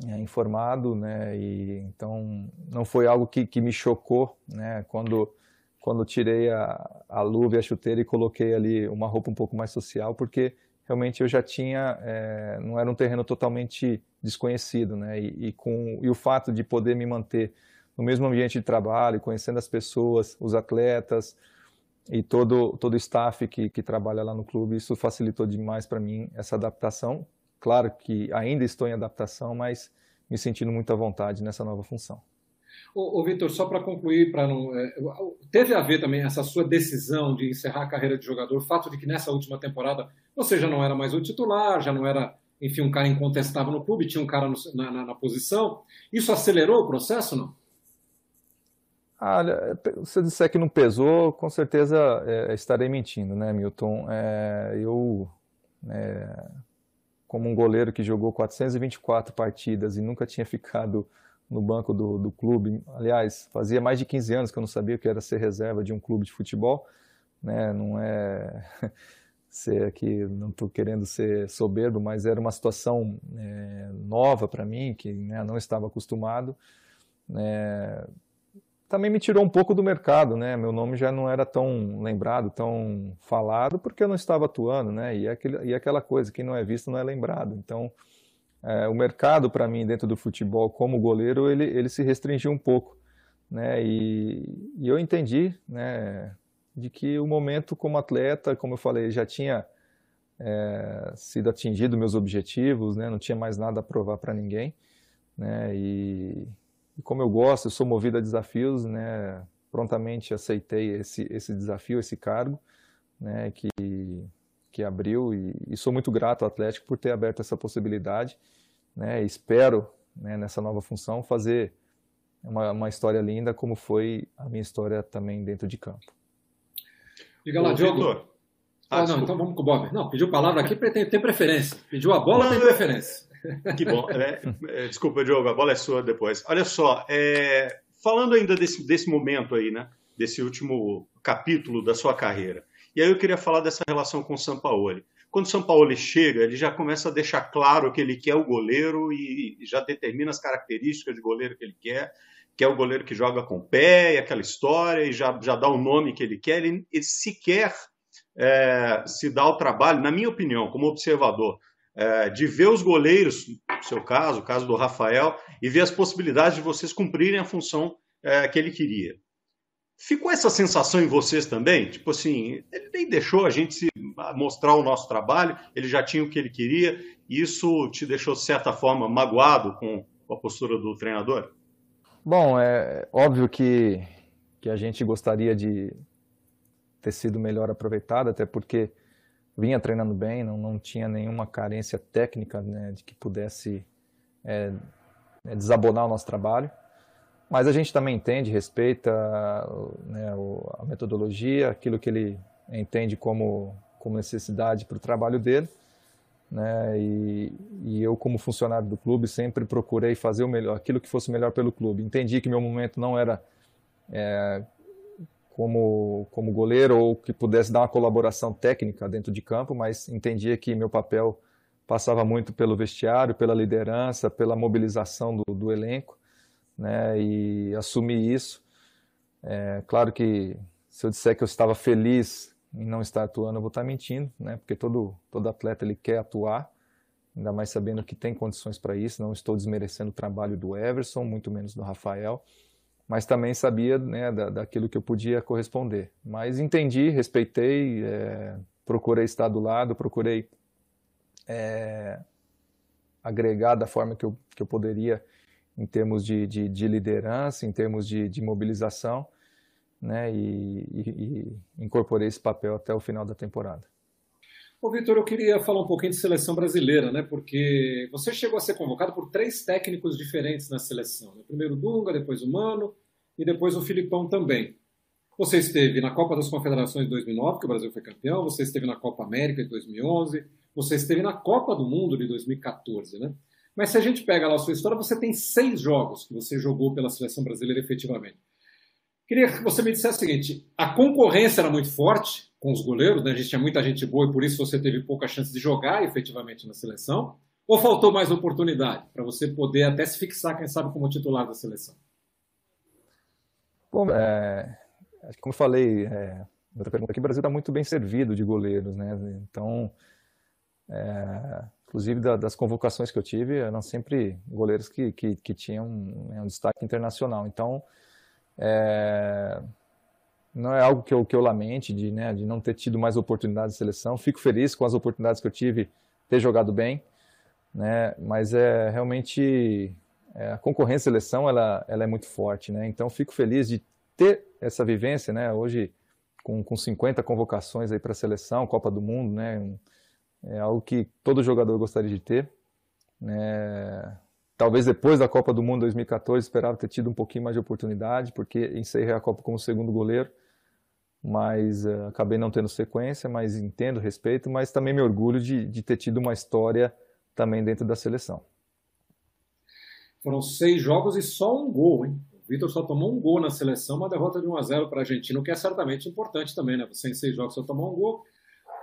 é, informado, né? E então não foi algo que, que me chocou, né? Quando quando tirei a, a luva e a chuteira e coloquei ali uma roupa um pouco mais social, porque realmente eu já tinha, é, não era um terreno totalmente desconhecido, né? E, e, com e o fato de poder me manter no mesmo ambiente de trabalho, conhecendo as pessoas, os atletas e todo todo o staff que, que trabalha lá no clube, isso facilitou demais para mim essa adaptação. Claro que ainda estou em adaptação, mas me sentindo muito à vontade nessa nova função. Ô, Vitor, só para concluir, para não é, teve a ver também essa sua decisão de encerrar a carreira de jogador, o fato de que nessa última temporada você já não era mais o titular, já não era, enfim, um cara incontestável no clube, tinha um cara no, na, na, na, posição. Isso acelerou o processo, não? Olha, se eu disser que não pesou, com certeza é, estarei mentindo, né, Milton? É, eu, é, como um goleiro que jogou 424 partidas e nunca tinha ficado no banco do, do clube, aliás, fazia mais de 15 anos que eu não sabia o que era ser reserva de um clube de futebol, né? Não é ser aqui, não estou querendo ser soberbo, mas era uma situação é, nova para mim, que né, não estava acostumado. É, também me tirou um pouco do mercado, né? Meu nome já não era tão lembrado, tão falado, porque eu não estava atuando, né? E, é aquele, e é aquela coisa, quem não é visto não é lembrado. Então, é, o mercado para mim dentro do futebol como goleiro, ele, ele se restringiu um pouco, né? E, e eu entendi, né? De que o momento como atleta, como eu falei, já tinha é, sido atingido meus objetivos, né? Não tinha mais nada a provar para ninguém, né? E e como eu gosto, eu sou movido a desafios, né? Prontamente aceitei esse, esse desafio, esse cargo, né? Que, que abriu e, e sou muito grato ao Atlético por ter aberto essa possibilidade, né? Espero, né, nessa nova função, fazer uma, uma história linda como foi a minha história também dentro de campo. Diga lá, Diogo. Ah, ah não, então vamos com o Bob. Não, pediu palavra aqui, tem, tem preferência. Pediu a bola, não, tem preferência. Que bom. É, é, desculpa, Diogo, a bola é sua depois. Olha só, é, falando ainda desse, desse momento aí, né? Desse último capítulo da sua carreira. E aí eu queria falar dessa relação com o Sampaoli. Quando o Sampaoli chega, ele já começa a deixar claro que ele quer o goleiro e já determina as características de goleiro que ele quer, que é o goleiro que joga com o pé e aquela história, e já, já dá o nome que ele quer. Ele, ele sequer é, se dá o trabalho, na minha opinião, como observador, é, de ver os goleiros, no seu caso, o caso do Rafael, e ver as possibilidades de vocês cumprirem a função é, que ele queria. Ficou essa sensação em vocês também? Tipo assim, ele nem deixou a gente se mostrar o nosso trabalho, ele já tinha o que ele queria, e isso te deixou, de certa forma, magoado com a postura do treinador? Bom, é óbvio que, que a gente gostaria de ter sido melhor aproveitado, até porque vinha treinando bem, não, não tinha nenhuma carência técnica né, de que pudesse é, é, desabonar o nosso trabalho. Mas a gente também entende, respeita né, a metodologia, aquilo que ele entende como, como necessidade para o trabalho dele. Né, e, e, eu, como funcionário do clube, sempre procurei fazer o melhor, aquilo que fosse melhor pelo clube. Entendi que meu momento não era é, como, como goleiro ou que pudesse dar uma colaboração técnica dentro de campo, mas entendia que meu papel passava muito pelo vestiário, pela liderança, pela mobilização do, do elenco, né? E assumi isso. É, claro que se eu disser que eu estava feliz em não estar atuando, eu vou estar mentindo, né? Porque todo todo atleta ele quer atuar, ainda mais sabendo que tem condições para isso. Não estou desmerecendo o trabalho do Everson, muito menos do Rafael mas também sabia né, da, daquilo que eu podia corresponder. Mas entendi, respeitei, é, procurei estar do lado, procurei é, agregar da forma que eu, que eu poderia em termos de, de, de liderança, em termos de, de mobilização, né, e, e, e incorporei esse papel até o final da temporada. Ô, Vitor, eu queria falar um pouquinho de seleção brasileira, né? Porque você chegou a ser convocado por três técnicos diferentes na seleção. Né? Primeiro o Dunga, depois o Mano e depois o Filipão também. Você esteve na Copa das Confederações de 2009, que o Brasil foi campeão, você esteve na Copa América de 2011, você esteve na Copa do Mundo de 2014, né? Mas se a gente pega lá a sua história, você tem seis jogos que você jogou pela seleção brasileira efetivamente. Queria que você me dissesse o seguinte: a concorrência era muito forte com os goleiros, né? a gente tinha muita gente boa e por isso você teve pouca chance de jogar efetivamente na seleção. Ou faltou mais oportunidade para você poder até se fixar, quem sabe, como titular da seleção? Bom, é, como eu falei, é, outra pergunta aqui, o Brasil está muito bem servido de goleiros, né? Então, é, inclusive da, das convocações que eu tive, eram sempre goleiros que, que, que tinham né, um destaque internacional. Então, é, não é algo que eu, que eu lamente de, né, de não ter tido mais oportunidades de seleção. Fico feliz com as oportunidades que eu tive, ter jogado bem, né, mas é realmente é, a concorrência seleção ela, ela é muito forte. Né, então fico feliz de ter essa vivência. Né, hoje, com, com 50 convocações para a seleção, Copa do Mundo, né, é algo que todo jogador gostaria de ter. Né, Talvez depois da Copa do Mundo 2014 esperava ter tido um pouquinho mais de oportunidade, porque encerrei a Copa como segundo goleiro mas uh, acabei não tendo sequência, mas entendo, respeito, mas também me orgulho de, de ter tido uma história também dentro da seleção. Foram seis jogos e só um gol, hein? O Vitor só tomou um gol na seleção, uma derrota de 1 a 0 para a Argentina, o que é certamente importante também, né? Você em seis jogos só tomou um gol.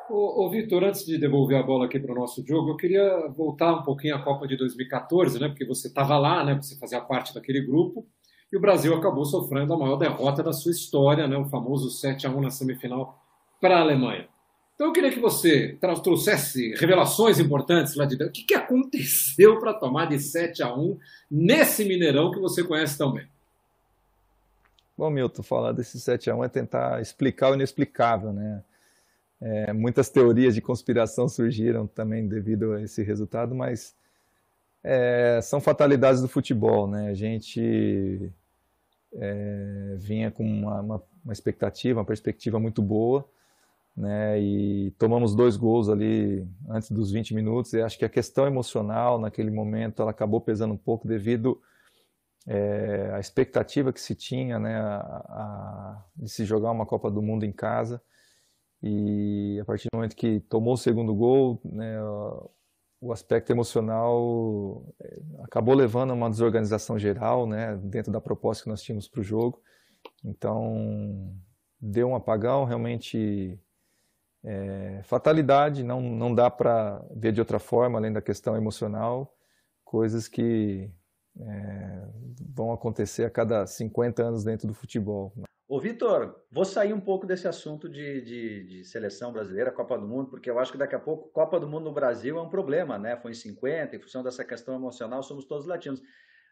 Ô, ô Vitor, antes de devolver a bola aqui para o nosso jogo, eu queria voltar um pouquinho à Copa de 2014, né? Porque você estava lá, né? Você fazia parte daquele grupo e o Brasil acabou sofrendo a maior derrota da sua história, né, o famoso 7 a 1 na semifinal para a Alemanha. Então eu queria que você trouxesse revelações importantes lá de dentro. O que, aconteceu para tomar de 7 a 1 nesse Mineirão que você conhece tão bem? Bom, Milton, falar desse 7 a 1 é tentar explicar o inexplicável, né? É, muitas teorias de conspiração surgiram também devido a esse resultado, mas é, são fatalidades do futebol, né? A gente é, vinha com uma, uma, uma, expectativa, uma perspectiva muito boa, né? E tomamos dois gols ali antes dos 20 minutos. E acho que a questão emocional naquele momento ela acabou pesando um pouco devido é, à expectativa que se tinha, né? A, a, de se jogar uma Copa do Mundo em casa. E a partir do momento que tomou o segundo gol, né? o aspecto emocional eh, acabou levando a uma desorganização geral, né, dentro da proposta que nós tínhamos para o jogo. Então, deu um apagão, realmente é, fatalidade, não, não dá para ver de outra forma, além da questão emocional, coisas que é, vão acontecer a cada 50 anos dentro do futebol. Ô, Vitor, vou sair um pouco desse assunto de, de, de, seleção brasileira, Copa do Mundo, porque eu acho que daqui a pouco Copa do Mundo no Brasil é um problema, né? Foi em 50, em função dessa questão emocional, somos todos latinos.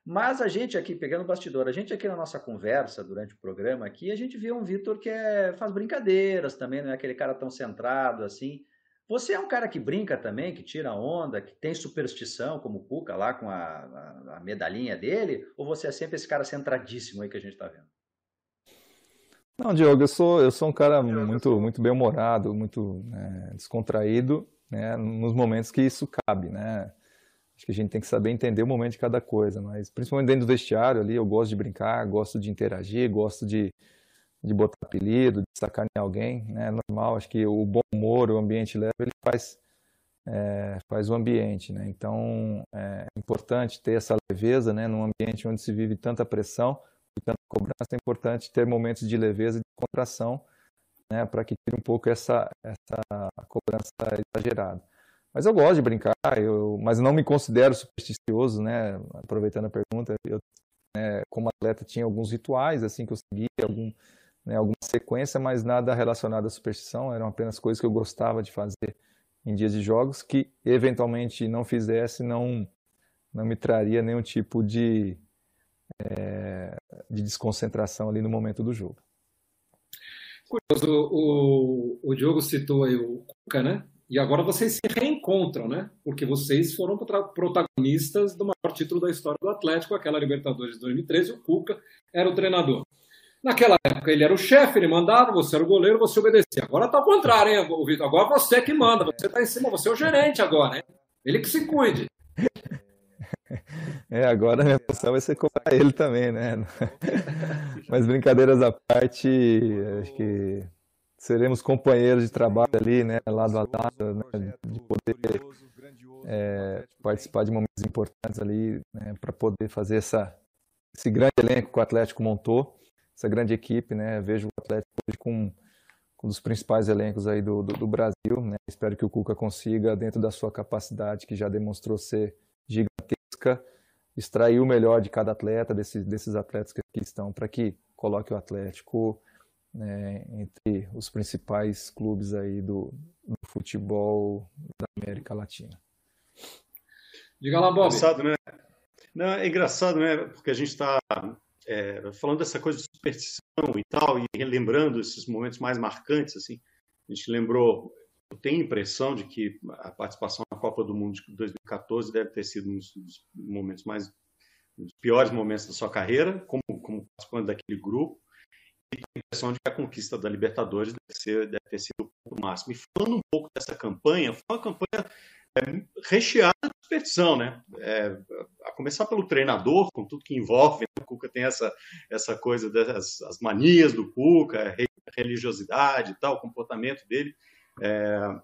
Mas a gente aqui, pegando o bastidor, a gente aqui na nossa conversa durante o programa aqui, a gente vê um Vitor que é, faz brincadeiras também, não é aquele cara tão centrado assim. Você é um cara que brinca também, que tira onda, que tem superstição, como o Cuca lá com a, a, a medalhinha dele? Ou você é sempre esse cara centradíssimo aí que a gente está vendo? Não, Diogo, eu sou, eu sou um cara muito, muito bem-humorado, muito né, descontraído, né, nos momentos que isso cabe, né? Acho que a gente tem que saber entender o momento de cada coisa, mas principalmente dentro do vestiário ali, eu gosto de brincar, gosto de interagir, gosto de, de botar apelido, de sacanear alguém, né? É normal, acho que o bom humor, o ambiente leve, ele faz, é, faz o ambiente, né? Então, é importante ter essa leveza, né, num ambiente onde se vive tanta pressão, e tanta cobrança, é importante ter momentos de leveza e de contração, né, para que tire um pouco essa, essa cobrança exagerada. Mas eu gosto de brincar, eu, mas não me considero supersticioso, né? Aproveitando a pergunta, eu, né, como atleta tinha alguns rituais assim que eu seguia, algum, né, alguma sequência, mas nada relacionado à superstição, eram apenas coisas que eu gostava de fazer em dias de jogos que eventualmente não fizesse, não não me traria nenhum tipo de é, de desconcentração ali no momento do jogo. Curioso, o, o Diogo citou aí o Cuca, né? E agora vocês se reencontram, né? Porque vocês foram protagonistas do maior título da história do Atlético, aquela Libertadores de 2013, o Cuca era o treinador. Naquela época ele era o chefe, ele mandava, você era o goleiro, você obedecia. Agora tá ao contrário, hein, Vitor? Agora você que manda, você tá em cima, você é o gerente agora, hein? Ele que se cuide. É, agora a minha função vai ser cobrar ele também, né? Mas brincadeiras à parte, acho que seremos companheiros de trabalho ali, né? Lado a lado, né? de poder é, participar de momentos importantes ali, né? para poder fazer essa, esse grande elenco que o Atlético montou, essa grande equipe, né? Vejo o Atlético hoje com, um dos principais elencos aí do, do, do Brasil. Né? Espero que o Cuca consiga, dentro da sua capacidade, que já demonstrou ser gigantesca, extrair o melhor de cada atleta, desses, desses atletas que aqui estão, para que coloque o Atlético né, entre os principais clubes aí do, do, futebol da América Latina. Diga lá, Bob. Engraçado, né? Não, é engraçado, né? Porque a gente está é, falando dessa coisa de superstição e tal, e relembrando esses momentos mais marcantes, assim. A gente lembrou, eu tenho a impressão de que a participação na Copa do Mundo de 2014 deve ter sido um dos momentos mais, um dos piores momentos da sua carreira, como, como participante daquele grupo e tenho a impressão de que a conquista da Libertadores deve, ser, deve ter sido o máximo. E falando um pouco dessa campanha, foi uma campanha é, recheada de superstição, né? É, a começar pelo treinador, com tudo que envolve, né? o Cuca tem essa, essa coisa das as manias do Cuca, a religiosidade e tal, o comportamento dele. É,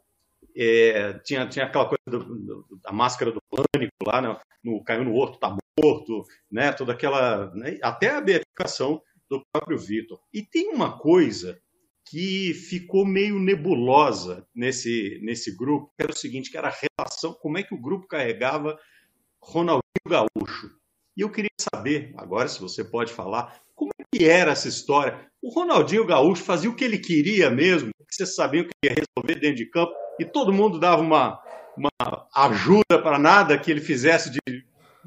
é, tinha, tinha aquela coisa do, da máscara do pânico lá, né? no, caiu no horto, tá morto, né? toda aquela. Né? Até a beatificação do próprio Vitor. E tem uma coisa que ficou meio nebulosa nesse, nesse grupo, que era o seguinte, que era a relação, como é que o grupo carregava Ronaldinho Gaúcho. E eu queria saber, agora se você pode falar, que era essa história? O Ronaldinho Gaúcho fazia o que ele queria mesmo, que você sabia o que ia resolver dentro de campo, e todo mundo dava uma, uma ajuda para nada que ele fizesse de,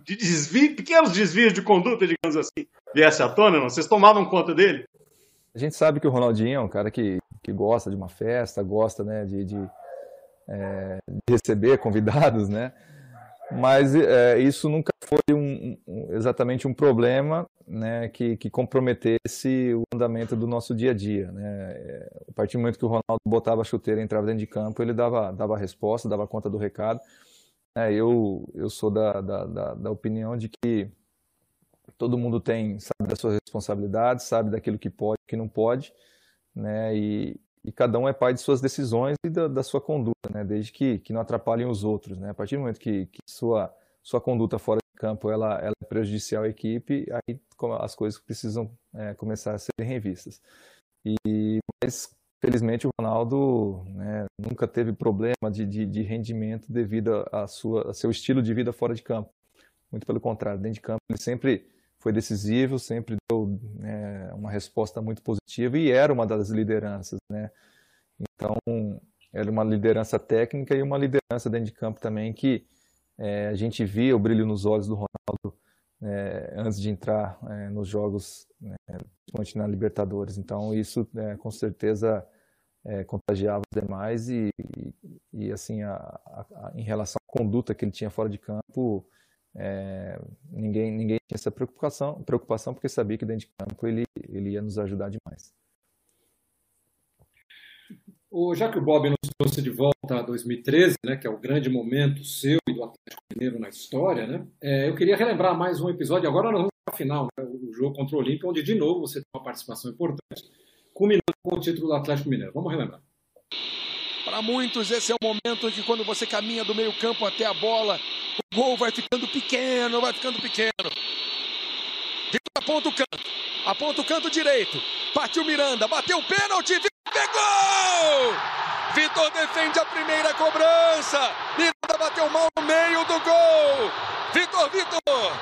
de desvio, pequenos desvios de conduta, digamos assim, viesse à tona, não? Vocês tomavam conta dele? A gente sabe que o Ronaldinho é um cara que, que gosta de uma festa, gosta né, de, de, é, de receber convidados, né? Mas é, isso nunca foi um, um, exatamente um problema né, que, que, comprometesse o andamento do nosso dia a dia. Né? É, a partir do momento que o Ronaldo botava a chuteira e entrava dentro de campo, ele dava, dava a resposta, dava conta do recado. É, eu, eu sou da, da, da, da opinião de que todo mundo tem, sabe das suas responsabilidades, sabe daquilo que pode e que não pode, né? E, e cada um é pai de suas decisões e da, da sua conduta, né? Desde que, que não atrapalhem os outros, né? A partir do momento que, que sua, sua conduta fora campo ela, ela é prejudicial à equipe, aí as coisas precisam é, começar a serem revistas. E, mas, felizmente, o Ronaldo né, nunca teve problema de, de, de rendimento devido a, sua, a seu estilo de vida fora de campo. Muito pelo contrário, dentro de campo ele sempre foi decisivo, sempre deu né, uma resposta muito positiva e era uma das lideranças, né? Então, era uma liderança técnica e uma liderança dentro de campo também que é, a gente via o brilho nos olhos do Ronaldo é, antes de entrar é, nos jogos, né, principalmente na Libertadores. Então, isso é, com certeza é, contagiava os demais e, e, e assim, a, a, a, em relação à conduta que ele tinha fora de campo, é, ninguém, ninguém tinha essa preocupação, preocupação porque sabia que dentro de campo ele, ele ia nos ajudar demais. O, já que o Bob nos trouxe de volta a 2013, né, que é o grande momento seu e do Atlético Mineiro na história, né, é, eu queria relembrar mais um episódio. Agora nós vamos para a final, né, o jogo contra o Olímpia, onde de novo você tem uma participação importante, culminando com o título do Atlético Mineiro. Vamos relembrar. Para muitos, esse é o momento de quando você caminha do meio-campo até a bola, o gol vai ficando pequeno, vai ficando pequeno. Vitor aponta o canto, aponta o canto direito. Partiu Miranda, bateu o pênalti, pegou! Vitor defende a primeira cobrança. Miranda bateu mal no meio do gol. Vitor, Vitor.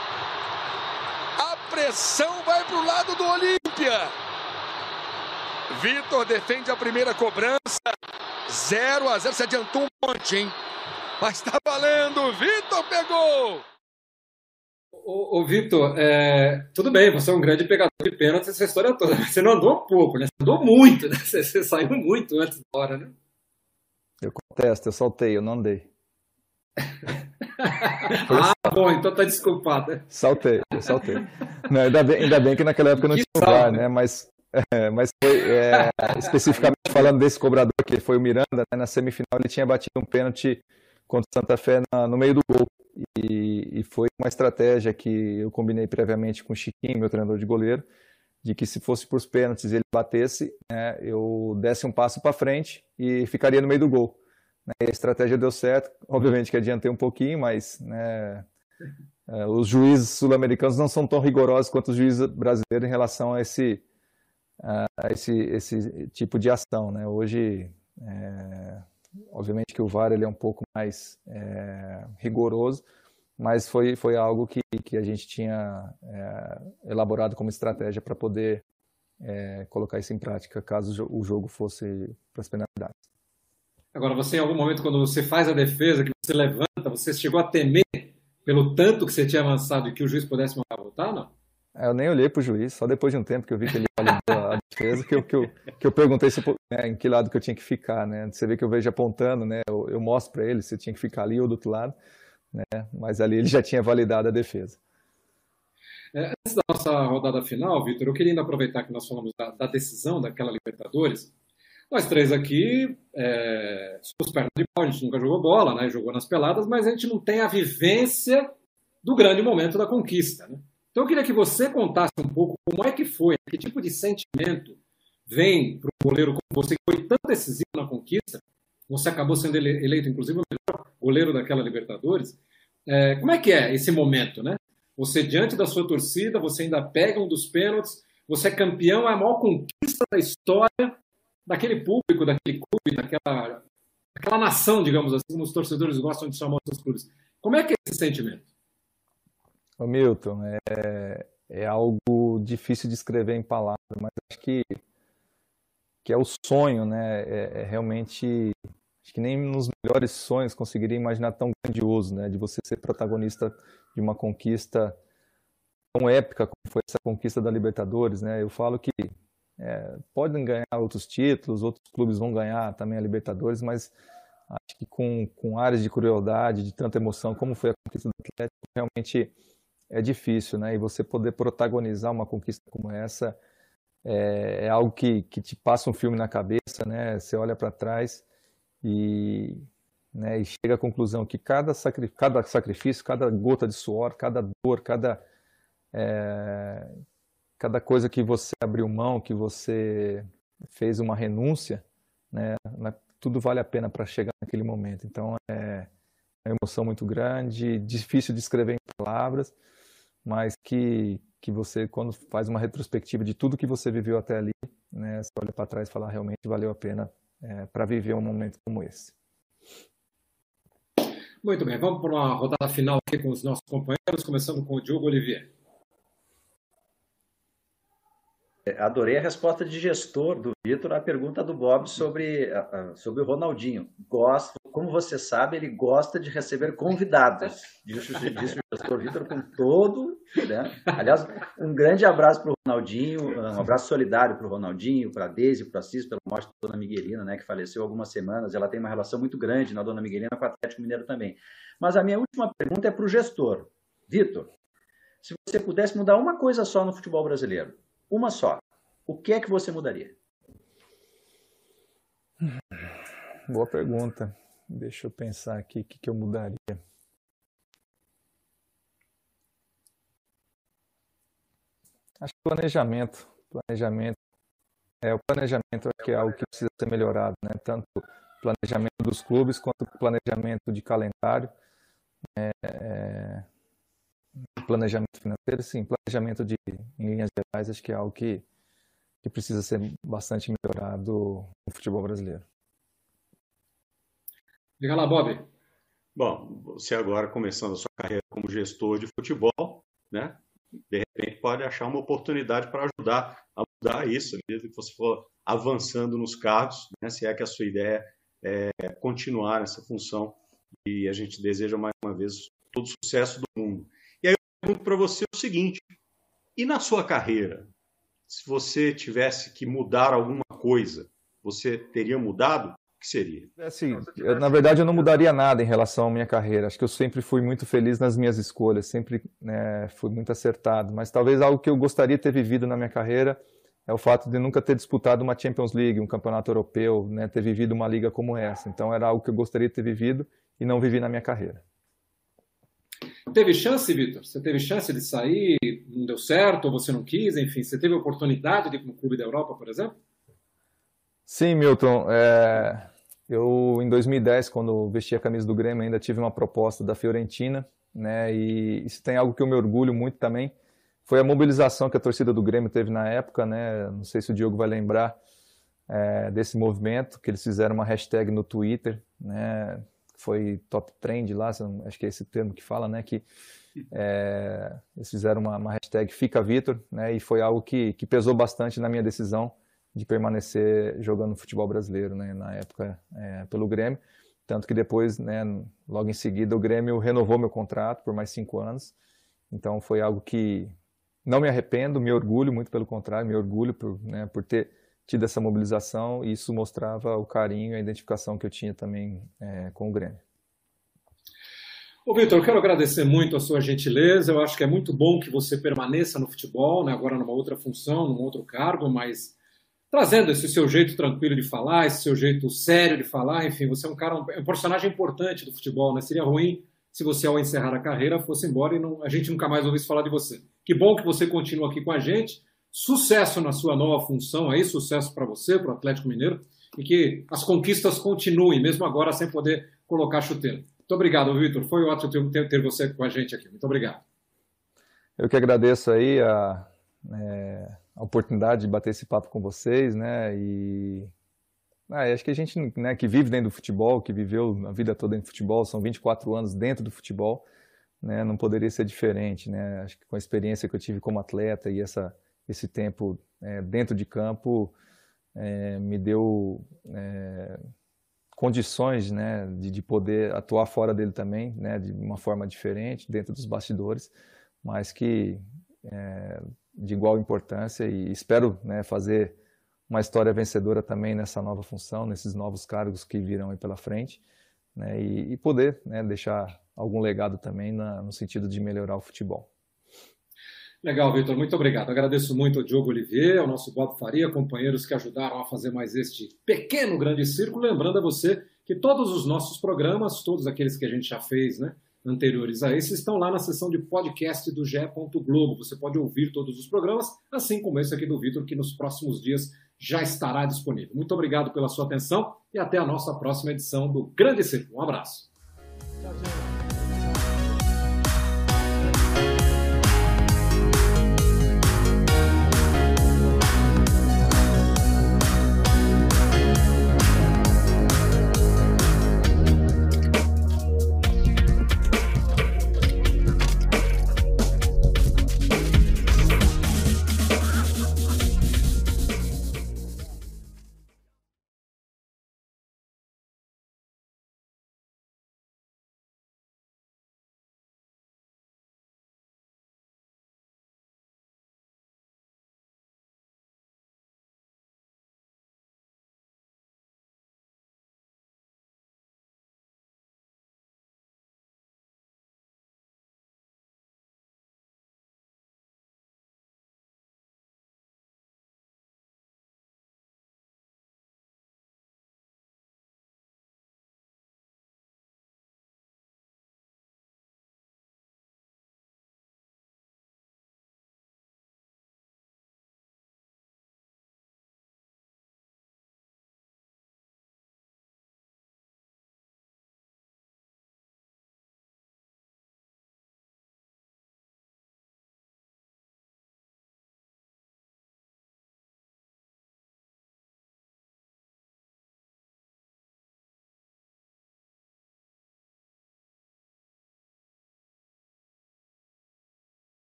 A pressão vai para o lado do Olímpia. Vitor defende a primeira cobrança. 0 a 0. Se adiantou um monte, hein? Mas tá valendo. Vitor pegou. Ô, ô Vitor, é, tudo bem, você é um grande pegador de pênaltis essa história toda, mas você não andou pouco, né? Você andou muito, né? Você, você saiu muito antes da hora, né? Eu contesto, eu soltei, eu não andei. ah, bom, então tá desculpado. Saltei, eu saltei. Não, ainda, bem, ainda bem que naquela época não que tinha lugar, né? Mas é, mas foi, é, especificamente falando desse cobrador que foi o Miranda, né, na semifinal ele tinha batido um pênalti contra o Santa Fé na, no meio do gol. E, e, foi uma estratégia que eu combinei previamente com o Chiquinho, meu treinador de goleiro, de que se fosse para os pênaltis ele batesse, né, eu desse um passo para frente e ficaria no meio do gol. Né, a estratégia deu certo, obviamente que adiantei um pouquinho, mas né, é, os juízes sul-americanos não são tão rigorosos quanto os juízes brasileiros em relação a esse esse, esse tipo de ação. Né? Hoje, é, obviamente que o VAR ele é um pouco mais é, rigoroso, mas foi, foi algo que, que a gente tinha é, elaborado como estratégia para poder é, colocar isso em prática, caso o jogo fosse para as penalidades. Agora, você em algum momento, quando você faz a defesa, que você levanta, você chegou a temer pelo tanto que você tinha avançado e que o juiz pudesse mandar voltar, não? É, eu nem olhei para o juiz, só depois de um tempo que eu vi que ele validou a defesa, que eu, que eu, que eu perguntei se, né, em que lado que eu tinha que ficar, né? Você vê que eu vejo apontando, né? Eu, eu mostro para ele se tinha que ficar ali ou do outro lado, né? Mas ali ele já tinha validado a defesa. É, antes da nossa rodada final, Vitor, eu queria ainda aproveitar que nós falamos da, da decisão daquela Libertadores nós três aqui é, somos perna de pau, a gente nunca jogou bola, né? jogou nas peladas, mas a gente não tem a vivência do grande momento da conquista. Né? Então eu queria que você contasse um pouco como é que foi, que tipo de sentimento vem para o goleiro como você, que foi tão decisivo na conquista, você acabou sendo eleito, inclusive, o melhor goleiro daquela Libertadores. É, como é que é esse momento, né? Você, diante da sua torcida, você ainda pega um dos pênaltis, você é campeão, é a maior conquista da história, daquele público, daquele clube, daquela, daquela nação, digamos assim, como os torcedores gostam de chamar os clubes. Como é que é esse sentimento? Ô Milton, é, é algo difícil de escrever em palavras, mas acho que, que é o sonho, né? É, é realmente acho que nem nos melhores sonhos conseguiria imaginar tão grandioso, né? De você ser protagonista de uma conquista tão épica como foi essa conquista da Libertadores, né? Eu falo que é, podem ganhar outros títulos, outros clubes vão ganhar também a Libertadores, mas acho que com, com áreas de crueldade, de tanta emoção, como foi a conquista do Atlético, realmente é difícil, né? E você poder protagonizar uma conquista como essa é, é algo que, que te passa um filme na cabeça, né? Você olha para trás e, né, e chega à conclusão que cada, sacri cada sacrifício, cada gota de suor, cada dor, cada é, cada coisa que você abriu mão, que você fez uma renúncia, né, tudo vale a pena para chegar naquele momento. Então é uma emoção muito grande, difícil de escrever em palavras, mas que que você quando faz uma retrospectiva de tudo que você viveu até ali, né, você olha para trás e fala realmente valeu a pena é, para viver um momento como esse. Muito bem, vamos para uma rodada final aqui com os nossos companheiros, começando com o Diogo Olivier. Adorei a resposta de gestor do Vitor à pergunta do Bob sobre, sobre o Ronaldinho. Gosto, como você sabe, ele gosta de receber convidados. Disse, disse o gestor Vitor com todo. Né? Aliás, um grande abraço para o Ronaldinho, um abraço solidário para o Ronaldinho, para a Deise, para a Cis, pela morte da dona Miguelina, né, que faleceu algumas semanas. Ela tem uma relação muito grande na dona Miguelina com o Atlético Mineiro também. Mas a minha última pergunta é para o gestor. Vitor, se você pudesse mudar uma coisa só no futebol brasileiro, uma só. O que é que você mudaria? Boa pergunta. Deixa eu pensar aqui o que, que eu mudaria. Acho que planejamento. Planejamento. É, o planejamento é, é algo que precisa ser melhorado, né? Tanto planejamento dos clubes quanto planejamento de calendário. É, é, planejamento financeiro, sim, planejamento de, em linhas gerais, acho que é algo que, que precisa ser bastante melhorado no futebol brasileiro. Diga lá, Bob. Bom, você agora começando a sua carreira como gestor de futebol, né? De repente pode achar uma oportunidade para ajudar a mudar isso, mesmo que você for avançando nos cargos, né? Se é que a sua ideia é continuar nessa função e a gente deseja mais uma vez todo sucesso do mundo pergunto para você o seguinte: e na sua carreira, se você tivesse que mudar alguma coisa, você teria mudado? O que seria? Assim, eu, na verdade, eu não mudaria nada em relação à minha carreira. Acho que eu sempre fui muito feliz nas minhas escolhas, sempre né, fui muito acertado. Mas talvez algo que eu gostaria de ter vivido na minha carreira é o fato de nunca ter disputado uma Champions League, um campeonato europeu, né, ter vivido uma liga como essa. Então era algo que eu gostaria de ter vivido e não vivi na minha carreira. Teve chance, Vitor? Você teve chance de sair, não deu certo, ou você não quis, enfim, você teve oportunidade de ir para um clube da Europa, por exemplo? Sim, Milton. É... Eu, em 2010, quando vesti a camisa do Grêmio, ainda tive uma proposta da Fiorentina, né? E isso tem algo que eu me orgulho muito também. Foi a mobilização que a torcida do Grêmio teve na época, né? Não sei se o Diogo vai lembrar. é, desse movimento, que eles fizeram uma hashtag no Twitter, né? Foi top trend lá, acho que é esse termo que fala, né? Que é, eles fizeram uma, uma, hashtag Fica Vitor, né? E foi algo que, que pesou bastante na minha decisão de permanecer jogando futebol brasileiro, né? Na época é, pelo Grêmio, tanto que depois, né? Logo em seguida o Grêmio renovou meu contrato por mais cinco anos. Então foi algo que não me arrependo, me orgulho, muito pelo contrário, me orgulho por, né, por ter tido essa mobilização e isso mostrava o carinho e a identificação que eu tinha também é, com o Grêmio. Ô, Vitor, eu quero agradecer muito a sua gentileza. Eu acho que é muito bom que você permaneça no futebol, né, agora numa outra função, num outro cargo, mas trazendo esse seu jeito tranquilo de falar, esse seu jeito sério de falar. Enfim, você é um cara, um, um personagem importante do futebol. Né? Seria ruim se você, ao encerrar a carreira, fosse embora e não, a gente nunca mais ouvisse falar de você. Que bom que você continua aqui com a gente. Sucesso na sua nova função aí, sucesso para você, para o Atlético Mineiro, e que as conquistas continuem, mesmo agora sem poder colocar chuteira. Muito obrigado, Vitor. Foi ótimo ter, ter, você com a gente aqui. Muito obrigado. Eu que agradeço aí a, é, a oportunidade de bater esse papo com vocês, né? E ah, acho que a gente né, que vive dentro do futebol, que viveu a vida toda em futebol, são 24 anos dentro do futebol, né, não poderia ser diferente. Né? Acho que com a experiência que eu tive como atleta e essa esse tempo é, dentro de campo é, me deu é, condições né, de, de, poder atuar fora dele também, né, de uma forma diferente, dentro dos bastidores, mas que é, de igual importância e espero né, fazer uma história vencedora também nessa nova função, nesses novos cargos que virão aí pela frente, né, e, e, poder né, deixar algum legado também na, no sentido de melhorar o futebol. Legal, Vitor, muito obrigado. Agradeço muito ao Diogo Olivier, ao nosso Bob Faria, companheiros que ajudaram a fazer mais este pequeno grande círculo. Lembrando a você que todos os nossos programas, todos aqueles que a gente já fez, né, anteriores a esse, estão lá na seção de podcast do GE. Globo. Você pode ouvir todos os programas, assim como esse aqui do Vitor, que nos próximos dias já estará disponível. Muito obrigado pela sua atenção e até a nossa próxima edição do Grande Círculo. Um abraço. Tchau, tchau.